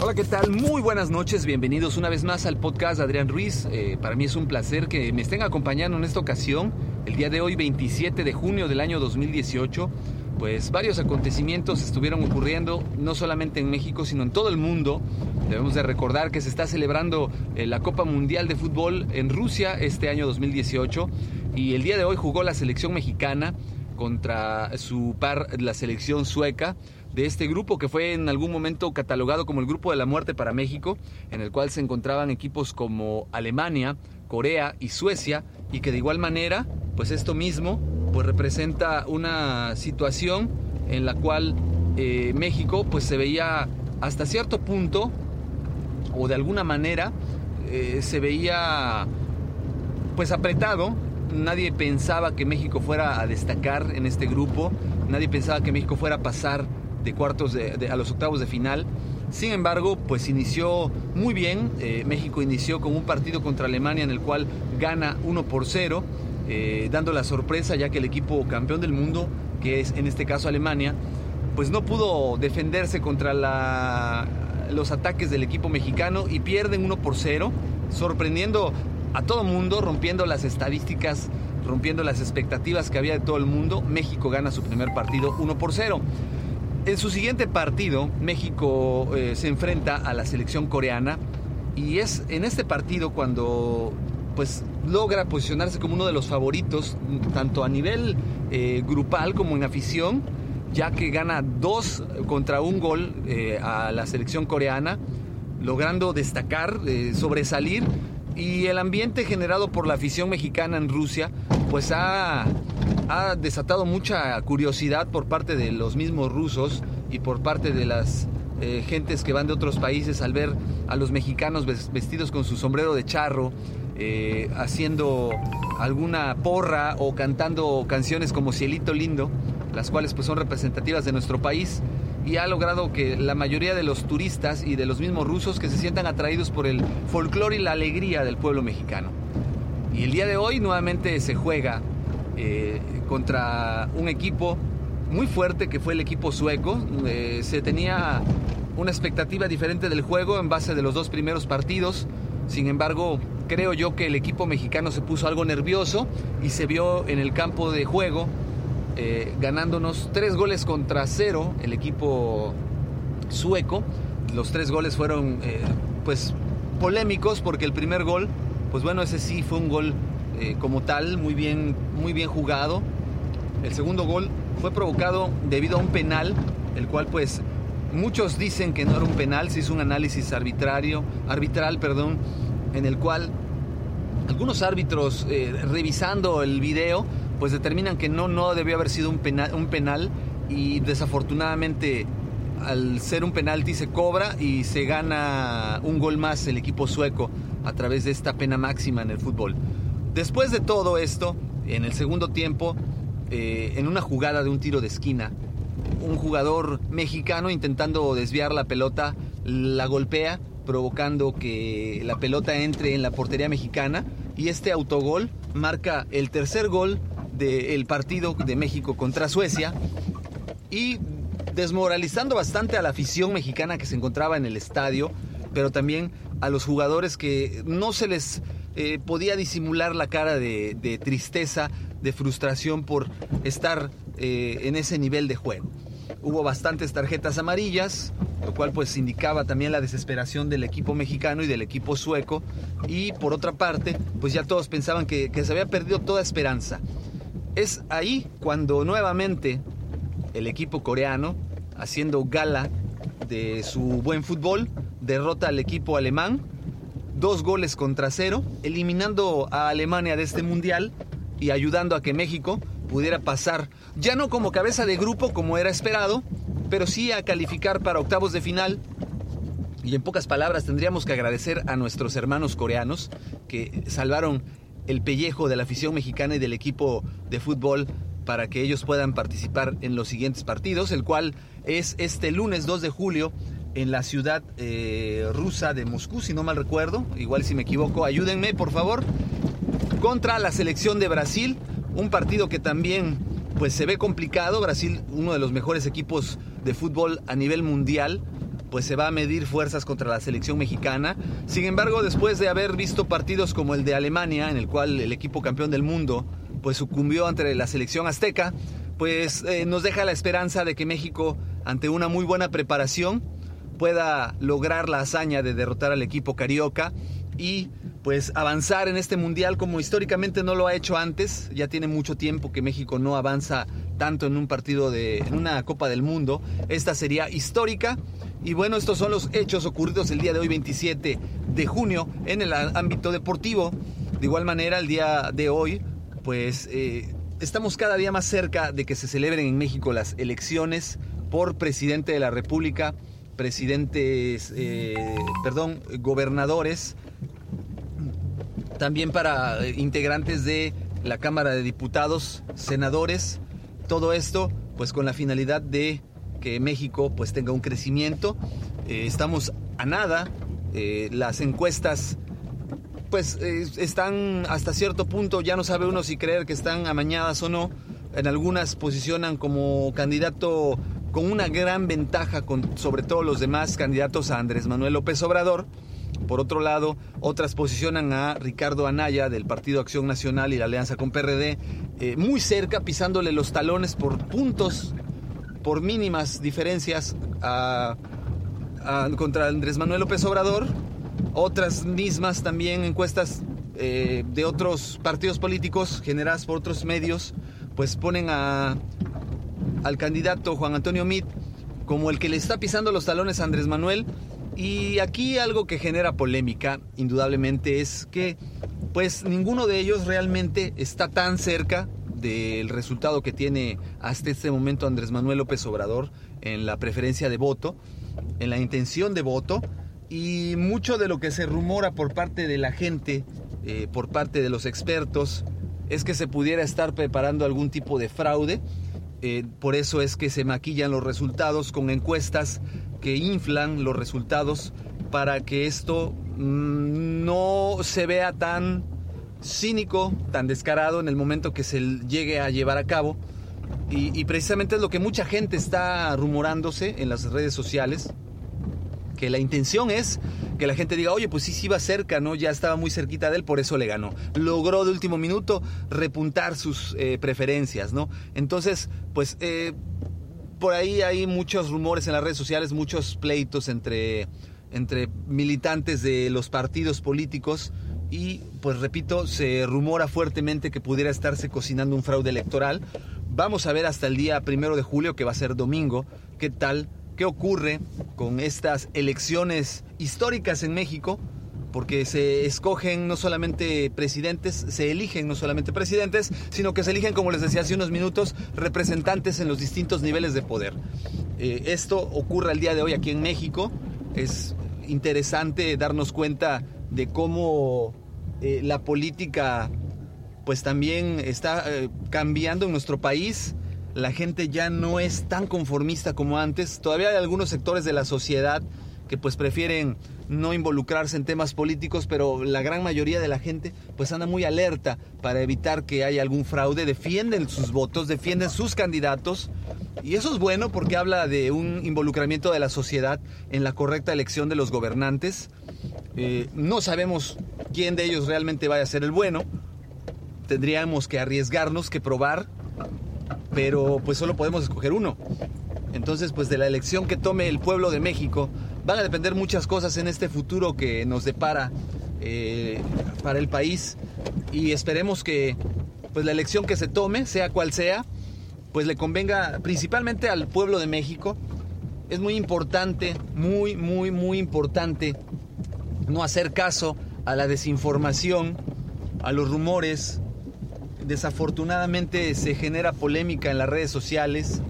Hola, ¿qué tal? Muy buenas noches, bienvenidos una vez más al podcast de Adrián Ruiz. Eh, para mí es un placer que me estén acompañando en esta ocasión, el día de hoy 27 de junio del año 2018. Pues varios acontecimientos estuvieron ocurriendo, no solamente en México, sino en todo el mundo. Debemos de recordar que se está celebrando eh, la Copa Mundial de Fútbol en Rusia este año 2018 y el día de hoy jugó la selección mexicana contra su par, la selección sueca de este grupo que fue en algún momento catalogado como el grupo de la muerte para México, en el cual se encontraban equipos como Alemania, Corea y Suecia, y que de igual manera, pues esto mismo, pues representa una situación en la cual eh, México pues se veía hasta cierto punto, o de alguna manera, eh, se veía pues apretado. Nadie pensaba que México fuera a destacar en este grupo, nadie pensaba que México fuera a pasar de cuartos a los octavos de final. Sin embargo, pues inició muy bien. Eh, México inició con un partido contra Alemania en el cual gana 1 por 0, eh, dando la sorpresa ya que el equipo campeón del mundo, que es en este caso Alemania, pues no pudo defenderse contra los ataques del equipo mexicano y pierden 1 por 0, sorprendiendo a todo mundo, rompiendo las estadísticas, rompiendo las expectativas que había de todo el mundo. México gana su primer partido 1 por 0. En su siguiente partido, México eh, se enfrenta a la selección coreana y es en este partido cuando pues logra posicionarse como uno de los favoritos tanto a nivel eh, grupal como en afición, ya que gana dos contra un gol eh, a la selección coreana, logrando destacar, sobresalir y el ambiente generado por la afición mexicana en Rusia pues ha ha desatado mucha curiosidad por parte de los mismos rusos y por parte de las eh, gentes que van de otros países al ver a los mexicanos vestidos con su sombrero de charro, eh, haciendo alguna porra o cantando canciones como Cielito Lindo, las cuales pues son representativas de nuestro país y ha logrado que la mayoría de los turistas y de los mismos rusos que se sientan atraídos por el folclore y la alegría del pueblo mexicano. Y el día de hoy nuevamente se juega eh, contra un equipo muy fuerte que fue el equipo sueco. Eh, se tenía una expectativa diferente del juego en base de los dos primeros partidos. Sin embargo, creo yo que el equipo mexicano se puso algo nervioso y se vio en el campo de juego eh, ganándonos tres goles contra cero el equipo sueco. Los tres goles fueron pues polémicos porque el primer gol, pues bueno, ese sí fue un gol eh, como tal, muy bien, muy bien jugado. El segundo gol fue provocado debido a un penal, el cual pues muchos dicen que no era un penal, se hizo un análisis arbitrario, arbitral, perdón, en el cual algunos árbitros eh, revisando el video pues determinan que no, no debió haber sido un penal, un penal y desafortunadamente al ser un penalti se cobra y se gana un gol más el equipo sueco a través de esta pena máxima en el fútbol. Después de todo esto, en el segundo tiempo, eh, en una jugada de un tiro de esquina, un jugador mexicano intentando desviar la pelota la golpea, provocando que la pelota entre en la portería mexicana y este autogol marca el tercer gol del partido de México contra Suecia y desmoralizando bastante a la afición mexicana que se encontraba en el estadio, pero también a los jugadores que no se les eh, podía disimular la cara de, tristeza, de frustración por estar eh, en ese nivel de juego. Hubo bastantes tarjetas amarillas, lo cual pues indicaba también la desesperación del equipo mexicano y del equipo sueco. Y por otra parte, pues ya todos pensaban que, que se había perdido toda esperanza. Es ahí cuando nuevamente el equipo coreano, haciendo gala de su buen fútbol, derrota al equipo alemán, dos goles contra cero, eliminando a Alemania de este mundial y ayudando a que México pudiera pasar, ya no como cabeza de grupo como era esperado, pero sí a calificar para octavos de final. Y en pocas palabras tendríamos que agradecer a nuestros hermanos coreanos que salvaron el pellejo de la afición mexicana y del equipo de fútbol para que ellos puedan participar en los siguientes partidos, el cual es este lunes 2 de julio en la ciudad eh, rusa de Moscú, si no mal recuerdo, igual si me equivoco, ayúdenme por favor, contra la selección de Brasil, un partido que también pues se ve complicado, Brasil uno de los mejores equipos de fútbol a nivel mundial, pues se va a medir fuerzas contra la selección mexicana. Sin embargo, después de haber visto partidos como el de Alemania, en el cual el equipo campeón del mundo pues sucumbió ante la selección azteca, pues eh, nos deja la esperanza de que México, ante una muy buena preparación, pueda lograr la hazaña de derrotar al equipo carioca y pues avanzar en este mundial como históricamente no lo ha hecho antes. Ya tiene mucho tiempo que México no avanza tanto en un partido de en una Copa del Mundo. Esta sería histórica y bueno, estos son los hechos ocurridos el día de hoy 27 de junio en el ámbito deportivo. De igual manera, el día de hoy pues eh, estamos cada día más cerca de que se celebren en México las elecciones por presidente de la República, presidentes, eh, perdón, gobernadores, también para eh, integrantes de la Cámara de Diputados, senadores, todo esto pues con la finalidad de que México pues tenga un crecimiento. estamos a nada, las encuestas pues están hasta cierto punto, ya no sabe uno si creer que están amañadas o no. En algunas posicionan como candidato con una gran ventaja con, sobre todos los demás candidatos a Andrés Manuel López Obrador. Por otro lado, otras posicionan a Ricardo Anaya del Partido Acción Nacional y la alianza con PRD eh, muy cerca, pisándole los talones por puntos, por mínimas diferencias contra Andrés Manuel López Obrador otras mismas también encuestas eh, de otros partidos políticos generadas por otros medios, pues ponen a, al candidato Juan Antonio Mit como el que le está pisando los talones a Andrés Manuel. Y aquí algo que genera polémica, indudablemente, es que pues ninguno de ellos realmente está tan cerca del resultado que tiene hasta este momento Andrés Manuel López Obrador en la preferencia de voto, en la intención de voto y mucho de lo que se rumora por parte de la gente, eh, por parte de los expertos, es que se pudiera estar preparando algún tipo de fraude. Eh, por eso es que se maquillan los resultados con encuestas que inflan los resultados para que esto mm, no se vea tan cínico, tan descarado en el momento que se llegue a llevar a cabo. Y, precisamente es lo que mucha gente está rumorándose en las redes sociales que la intención es que la gente diga, oye, pues sí, sí iba cerca, ¿no? Ya estaba muy cerquita de él, por eso le ganó. Logró de último minuto repuntar sus eh, preferencias, ¿no? Entonces, pues eh, por ahí hay muchos rumores en las redes sociales, muchos pleitos entre, entre militantes de los partidos políticos y, pues repito, se rumora fuertemente que pudiera estarse cocinando un fraude electoral. Vamos a ver hasta el día primero de julio, que va a ser domingo, qué tal qué ocurre con estas elecciones históricas en México, porque se escogen no solamente presidentes, se eligen no solamente presidentes, sino que se eligen, como les decía hace unos minutos, representantes en los distintos niveles de poder. Eh, esto ocurre el día de hoy aquí en México. Es interesante darnos cuenta de cómo eh, la política pues también está eh, cambiando en nuestro país la gente ya no es tan conformista como antes. Todavía hay algunos sectores de la sociedad que pues prefieren no involucrarse en temas políticos, pero la gran mayoría de la gente pues anda muy alerta para evitar que haya algún fraude, defienden sus votos, defienden sus candidatos y eso es bueno porque habla de un involucramiento de la sociedad en la correcta elección de los gobernantes. Eh, no sabemos quién de ellos realmente vaya a ser el bueno, tendríamos que arriesgarnos, que probar pero pues solo podemos escoger uno. Entonces, pues de la elección que tome el pueblo de México, van a depender muchas cosas en este futuro que nos depara eh, para el país. Y esperemos que pues la elección que se tome, sea cual sea, pues le convenga principalmente al pueblo de México. Es muy importante, muy, muy, muy importante no hacer caso a la desinformación, a los rumores. Desafortunadamente se genera polémica en las redes sociales,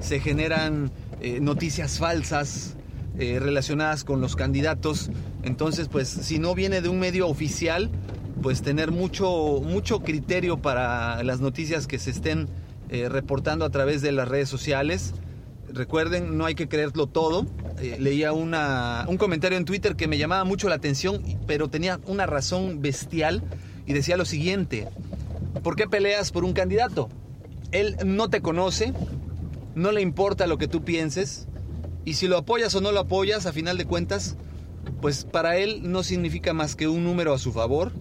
se generan eh, noticias falsas eh, relacionadas con los candidatos. Entonces, pues si no viene de un medio oficial, pues tener mucho, mucho criterio para las noticias que se estén eh, reportando a través de las redes sociales. Recuerden, no hay que creerlo todo. Leía una, un comentario en Twitter que me llamaba mucho la atención, pero tenía una razón bestial y decía lo siguiente, ¿por qué peleas por un candidato? Él no te conoce, no le importa lo que tú pienses y si lo apoyas o no lo apoyas, a final de cuentas, pues para él no significa más que un número a su favor.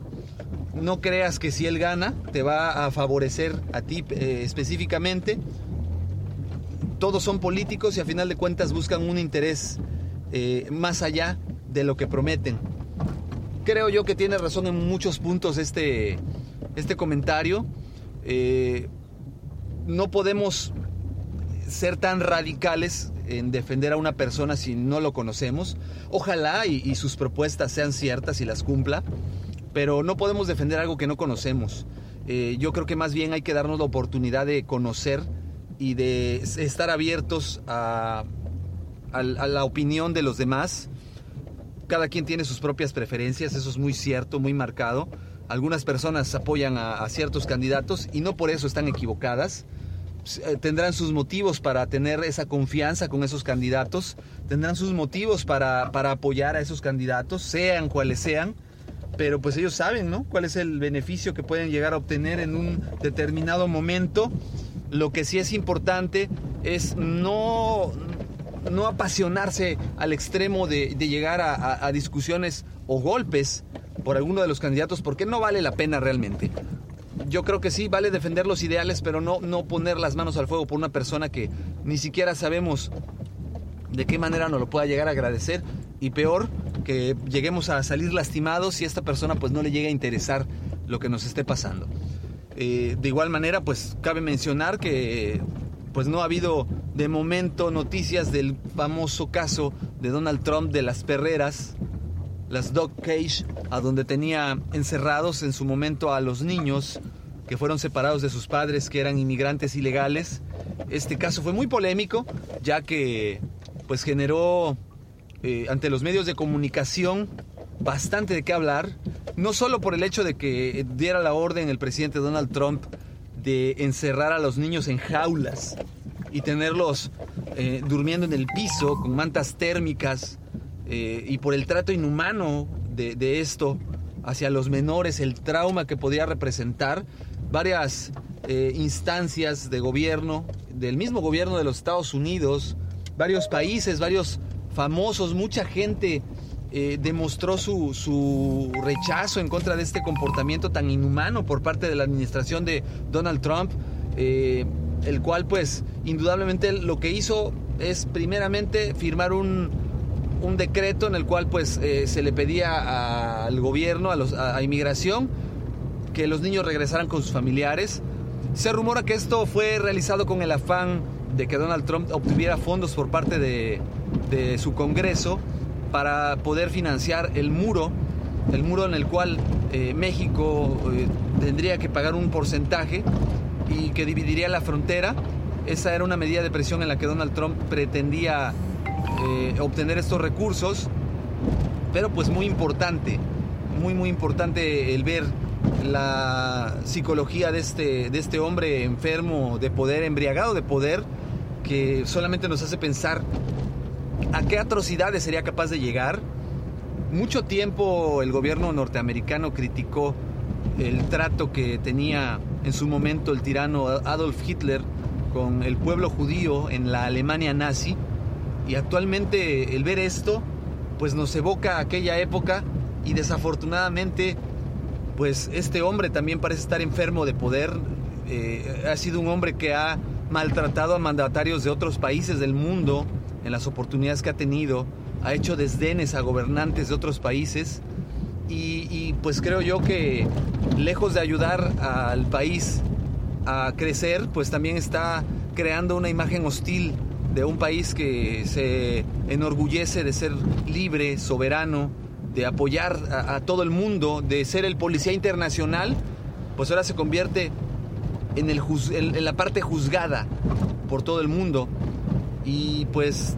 No creas que si él gana te va a favorecer a ti eh, específicamente. Todos son políticos y a final de cuentas buscan un interés eh, más allá de lo que prometen. Creo yo que tiene razón en muchos puntos este, este comentario. Eh, no podemos ser tan radicales en defender a una persona si no lo conocemos. Ojalá y, sus propuestas sean ciertas y las cumpla, pero no podemos defender algo que no conocemos. Eh, yo creo que más bien hay que darnos la oportunidad de conocer y de estar abiertos a, la opinión de los demás. Cada quien tiene sus propias preferencias, eso es muy cierto, muy marcado. Algunas personas apoyan a ciertos candidatos y no por eso están equivocadas eh, tendrán sus motivos para tener esa confianza con esos candidatos, tendrán sus motivos para, apoyar a esos candidatos, sean cuales sean, pero pues ellos saben, ¿no? Cuál es el beneficio que pueden llegar a obtener en un determinado momento. Lo que sí es importante es no, no apasionarse al extremo de, llegar a, discusiones o golpes por alguno de los candidatos, porque no vale la pena realmente yo creo que sí, vale defender los ideales, pero no, no poner las manos al fuego por una persona que ni siquiera sabemos de qué manera nos lo pueda llegar a agradecer y peor que lleguemos a salir lastimados si esta persona pues no le llega a interesar lo que nos esté pasando. Eh, de igual manera pues cabe mencionar que pues no ha habido de momento noticias del famoso caso de Donald Trump de las perreras, las dog cage, a donde tenía encerrados en su momento a los niños que fueron separados de sus padres que eran inmigrantes ilegales. Este caso fue muy polémico, ya que pues generó eh, ante los medios de comunicación bastante de qué hablar, no solo por el hecho de que diera la orden el presidente Donald Trump de encerrar a los niños en jaulas y tenerlos eh, durmiendo en el piso con mantas térmicas eh, y por el trato inhumano de, esto hacia los menores, el trauma que podía representar, varias eh, instancias de gobierno, del mismo gobierno de los Estados Unidos, varios países, varios famosos, mucha gente eh, demostró su, su, rechazo en contra de este comportamiento tan inhumano por parte de la administración de Donald Trump, el cual pues indudablemente lo que hizo es primeramente firmar un, un decreto en el cual pues eh, se le pedía al gobierno, a, los, a, inmigración, que los niños regresaran con sus familiares. Se rumora que esto fue realizado con el afán de que Donald Trump obtuviera fondos por parte de, su Congreso para poder financiar el muro, el muro en el cual eh, México eh, tendría que pagar un porcentaje y que dividiría la frontera. Esa era una medida de presión en la que Donald Trump pretendía eh, obtener estos recursos, pero pues muy importante, muy muy importante el ver la psicología de este, de este hombre enfermo de poder, embriagado de poder, que solamente nos hace pensar a qué atrocidades sería capaz de llegar. Mucho tiempo el gobierno norteamericano criticó el trato que tenía en su momento el tirano Adolf Hitler con el pueblo judío en la Alemania nazi y actualmente el ver esto, pues nos evoca aquella época y desafortunadamente, pues este hombre también parece estar enfermo de poder. Eh, ha sido un hombre que ha maltratado a mandatarios de otros países del mundo en las oportunidades que ha tenido, ha hecho desdenes a gobernantes de otros países y, pues creo yo que lejos de ayudar al país a crecer, pues también está creando una imagen hostil de un país que se enorgullece de ser libre, soberano, de apoyar a, todo el mundo, de ser el policía internacional, pues ahora se convierte en la parte juzgada por todo el mundo. Y pues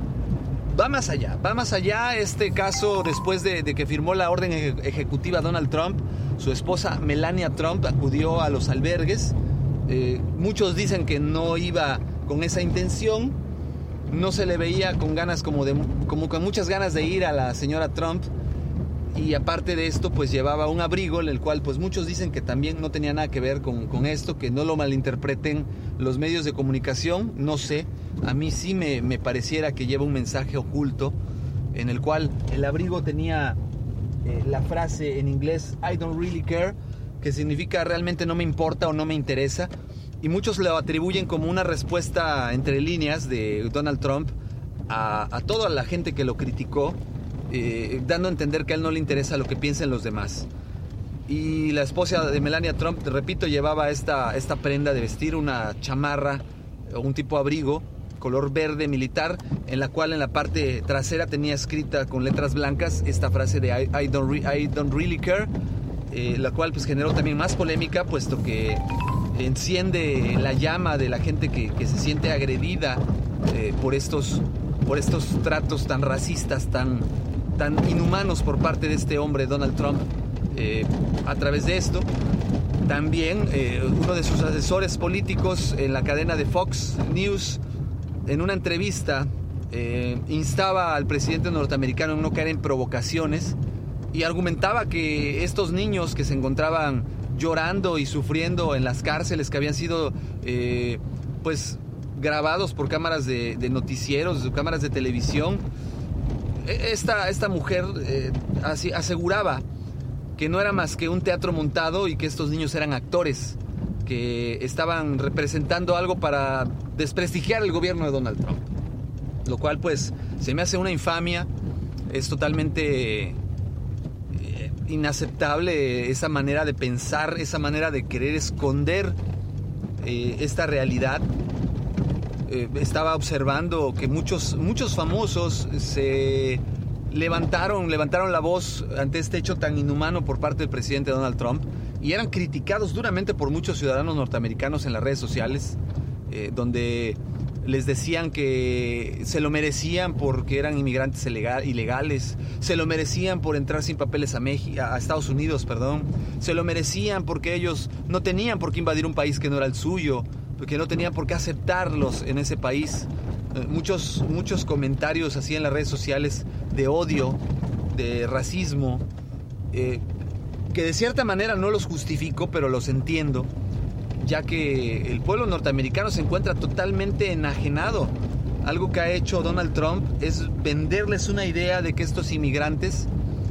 va más allá, va más allá este caso después de, que firmó la orden ejecutiva Donald Trump, su esposa Melania Trump acudió a los albergues. Eh, muchos dicen que no iba con esa intención, no se le veía con ganas como de como con muchas ganas de ir a la señora Trump y aparte de esto pues llevaba un abrigo en el cual pues muchos dicen que también no tenía nada que ver con, con esto, que no lo malinterpreten los medios de comunicación, no sé, a mí sí me, me, pareciera que lleva un mensaje oculto en el cual el abrigo tenía eh, la frase en inglés I don't really care, que significa realmente no me importa o no me interesa, y muchos lo atribuyen como una respuesta entre líneas de Donald Trump a, a toda la gente que lo criticó eh, dando a entender que a él no le interesa lo que piensen los demás. Y la esposa de Melania Trump, repito, llevaba esta, esta prenda de vestir, una chamarra o un tipo abrigo color verde militar, en la cual en la parte trasera tenía escrita con letras blancas esta frase de I, don't, I don't, really care, eh, la cual pues generó también más polémica, puesto que enciende la llama de la gente que, se siente agredida eh, por, estos, por estos tratos tan racistas, tan, tan inhumanos por parte de este hombre, Donald Trump, eh, a través de esto. También eh, uno de sus asesores políticos en la cadena de Fox News, en una entrevista, eh, instaba al presidente norteamericano a no caer en provocaciones y argumentaba que estos niños que se encontraban llorando y sufriendo en las cárceles que habían sido pues grabados por cámaras de, de noticieros, cámaras de televisión, esta, esta mujer eh, aseguraba que no era más que un teatro montado y que estos niños eran actores, que estaban representando algo para desprestigiar el gobierno de Donald Trump. Lo cual pues se me hace una infamia, es totalmente eh, inaceptable esa manera de pensar, esa manera de querer esconder eh, esta realidad eh, estaba observando que muchos, muchos famosos se levantaron, levantaron la voz ante este hecho tan inhumano por parte del presidente Donald Trump y eran criticados duramente por muchos ciudadanos norteamericanos en las redes sociales, eh, donde les decían que se lo merecían porque eran inmigrantes ilegales, se lo merecían por entrar sin papeles a, México, a Estados Unidos, perdón, se lo merecían porque ellos no tenían por qué invadir un país que no era el suyo, que no tenía por qué aceptarlos en ese país. Eh, muchos, muchos comentarios así en las redes sociales de odio, de racismo, eh, que de cierta manera no los justifico, pero los entiendo, ya que el pueblo norteamericano se encuentra totalmente enajenado. Algo que ha hecho Donald Trump es venderles una idea de que estos inmigrantes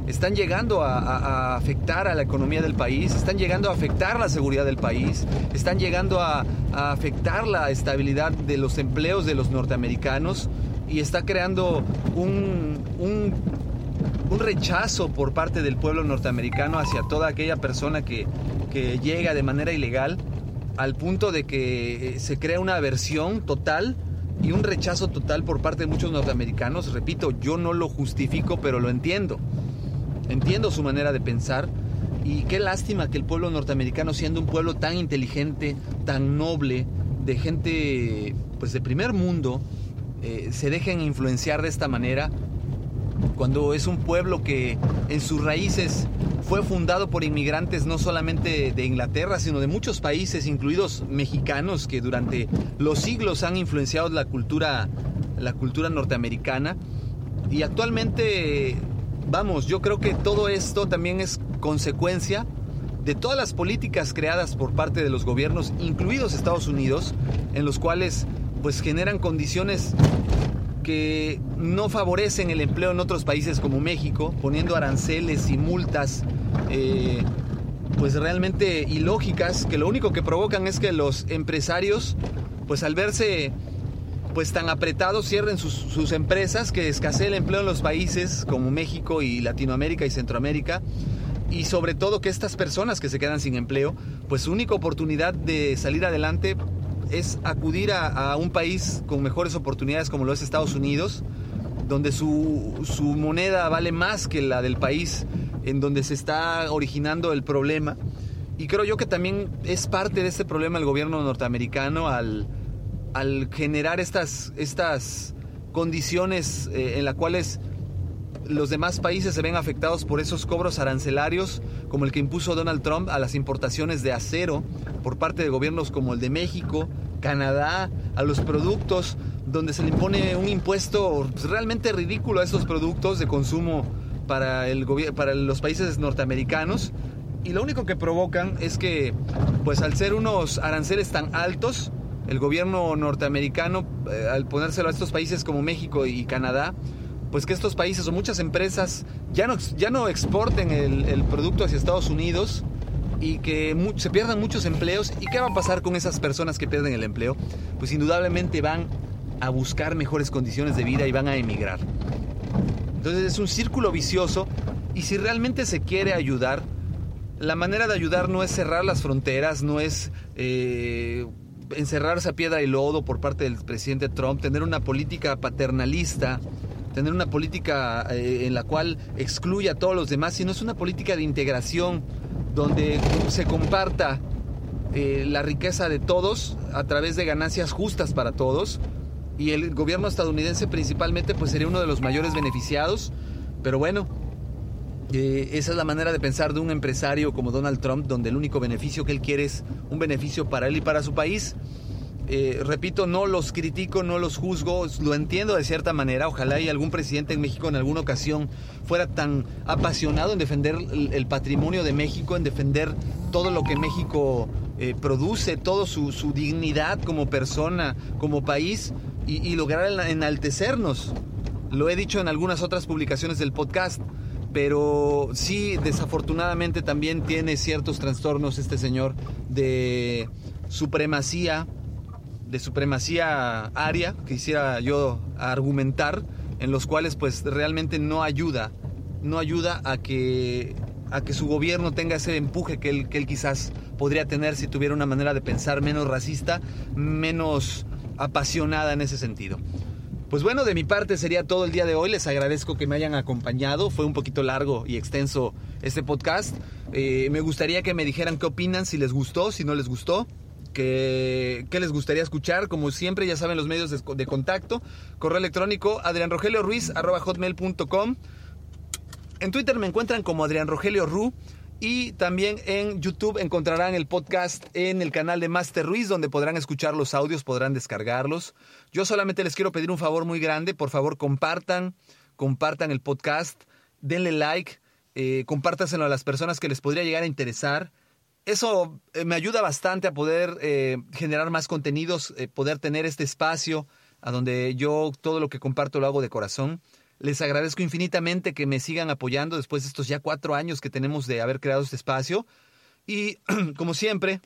están llegando a, afectar a la economía del país, están llegando a afectar la seguridad del país, están llegando a, afectar la estabilidad de los empleos de los norteamericanos y está creando un, un, rechazo por parte del pueblo norteamericano hacia toda aquella persona que, que llega de manera ilegal al punto de que eh, se crea una aversión total y un rechazo total por parte de muchos norteamericanos. Repito, yo no lo justifico, pero lo entiendo. Entiendo su manera de pensar y qué lástima que el pueblo norteamericano, siendo un pueblo tan inteligente, tan noble, de gente pues de primer mundo, eh, se dejen influenciar de esta manera cuando es un pueblo que en sus raíces fue fundado por inmigrantes no solamente de Inglaterra, sino de muchos países, incluidos mexicanos, que durante los siglos han influenciado la cultura, la cultura norteamericana. Y actualmente vamos, yo creo que todo esto también es consecuencia de todas las políticas creadas por parte de los gobiernos, incluidos Estados Unidos, en los cuales pues generan condiciones que no favorecen el empleo en otros países como México, poniendo aranceles y multas eh, pues realmente ilógicas, que lo único que provocan es que los empresarios pues al verse pues tan apretados cierren sus, empresas, que escasee el empleo en los países como México y Latinoamérica y Centroamérica y sobre todo que estas personas que se quedan sin empleo, pues su única oportunidad de salir adelante es acudir a, a un país con mejores oportunidades como lo es Estados Unidos, donde su, su, moneda vale más que la del país en donde se está originando el problema. Y creo yo que también es parte de este problema el gobierno norteamericano al, al generar estas, estas condiciones eh, en las cuales los demás países se ven afectados por esos cobros arancelarios, como el que impuso Donald Trump a las importaciones de acero por parte de gobiernos como el de México, Canadá, a los productos, donde se le impone un impuesto realmente ridículo a esos productos de consumo para, el para los países norteamericanos. Y lo único que provocan es que, pues al ser unos aranceles tan altos, el gobierno norteamericano, eh, al ponérselo a estos países como México y Canadá, pues que estos países o muchas empresas ya no, ya no exporten el, producto hacia Estados Unidos y que se pierdan muchos empleos. ¿Y qué va a pasar con esas personas que pierden el empleo? Pues indudablemente van a buscar mejores condiciones de vida y van a emigrar. Entonces es un círculo vicioso y si realmente se quiere ayudar, la manera de ayudar no es cerrar las fronteras, no es eh, encerrarse a piedra y lodo por parte del presidente Trump, tener una política paternalista tener una política eh, en la cual excluya a todos los demás, sino es una política de integración donde se comparta eh, la riqueza de todos a través de ganancias justas para todos. Y el gobierno estadounidense principalmente pues sería uno de los mayores beneficiados. Pero bueno, eh, esa es la manera de pensar de un empresario como Donald Trump, donde el único beneficio que él quiere es un beneficio para él y para su país. Eh, repito, no los critico, no los juzgo, lo entiendo de cierta manera. Ojalá y algún presidente en México en alguna ocasión fuera tan apasionado en defender el, patrimonio de México, en defender todo lo que México eh, produce, toda su, dignidad como persona, como país, y, lograr enaltecernos. Lo he dicho en algunas otras publicaciones del podcast pero sí, desafortunadamente también tiene ciertos trastornos este señor de supremacía de supremacía aria, quisiera yo argumentar, en los cuales pues realmente no ayuda, no ayuda a que, a que su gobierno tenga ese empuje que él, que él quizás podría tener si tuviera una manera de pensar menos racista, menos apasionada en ese sentido. Pues bueno, de mi parte sería todo el día de hoy. Les agradezco que me hayan acompañado. Fue un poquito largo y extenso este podcast. Eh, me gustaría que me dijeran qué opinan, si les gustó, si no les gustó que, les gustaría escuchar. Como siempre, ya saben los medios de, contacto. Correo electrónico adrianrogelioruiz.com. En Twitter me encuentran como Adrián Rogelio Ru. Y también en YouTube encontrarán el podcast en el canal de Master Ruiz, donde podrán escuchar los audios, podrán descargarlos. Yo solamente les quiero pedir un favor muy grande. Por favor, compartan, compartan el podcast, denle like, eh, compártaselo a las personas que les podría llegar a interesar eso eh, me ayuda bastante a poder eh, generar más contenidos, eh, poder tener este espacio a donde yo todo lo que comparto lo hago de corazón. Les agradezco infinitamente que me sigan apoyando después de estos ya cuatro años que tenemos de haber creado este espacio. Y como siempre,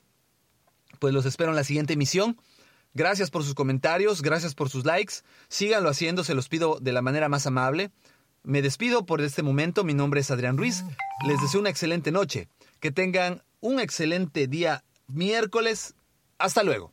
pues los espero en la siguiente emisión. Gracias por sus comentarios, gracias por sus likes. Síganlo haciendo, se los pido de la manera más amable. Me despido por este momento. Mi nombre es Adrián Ruiz. Les deseo una excelente noche. Que tengan un excelente día miércoles. Hasta luego.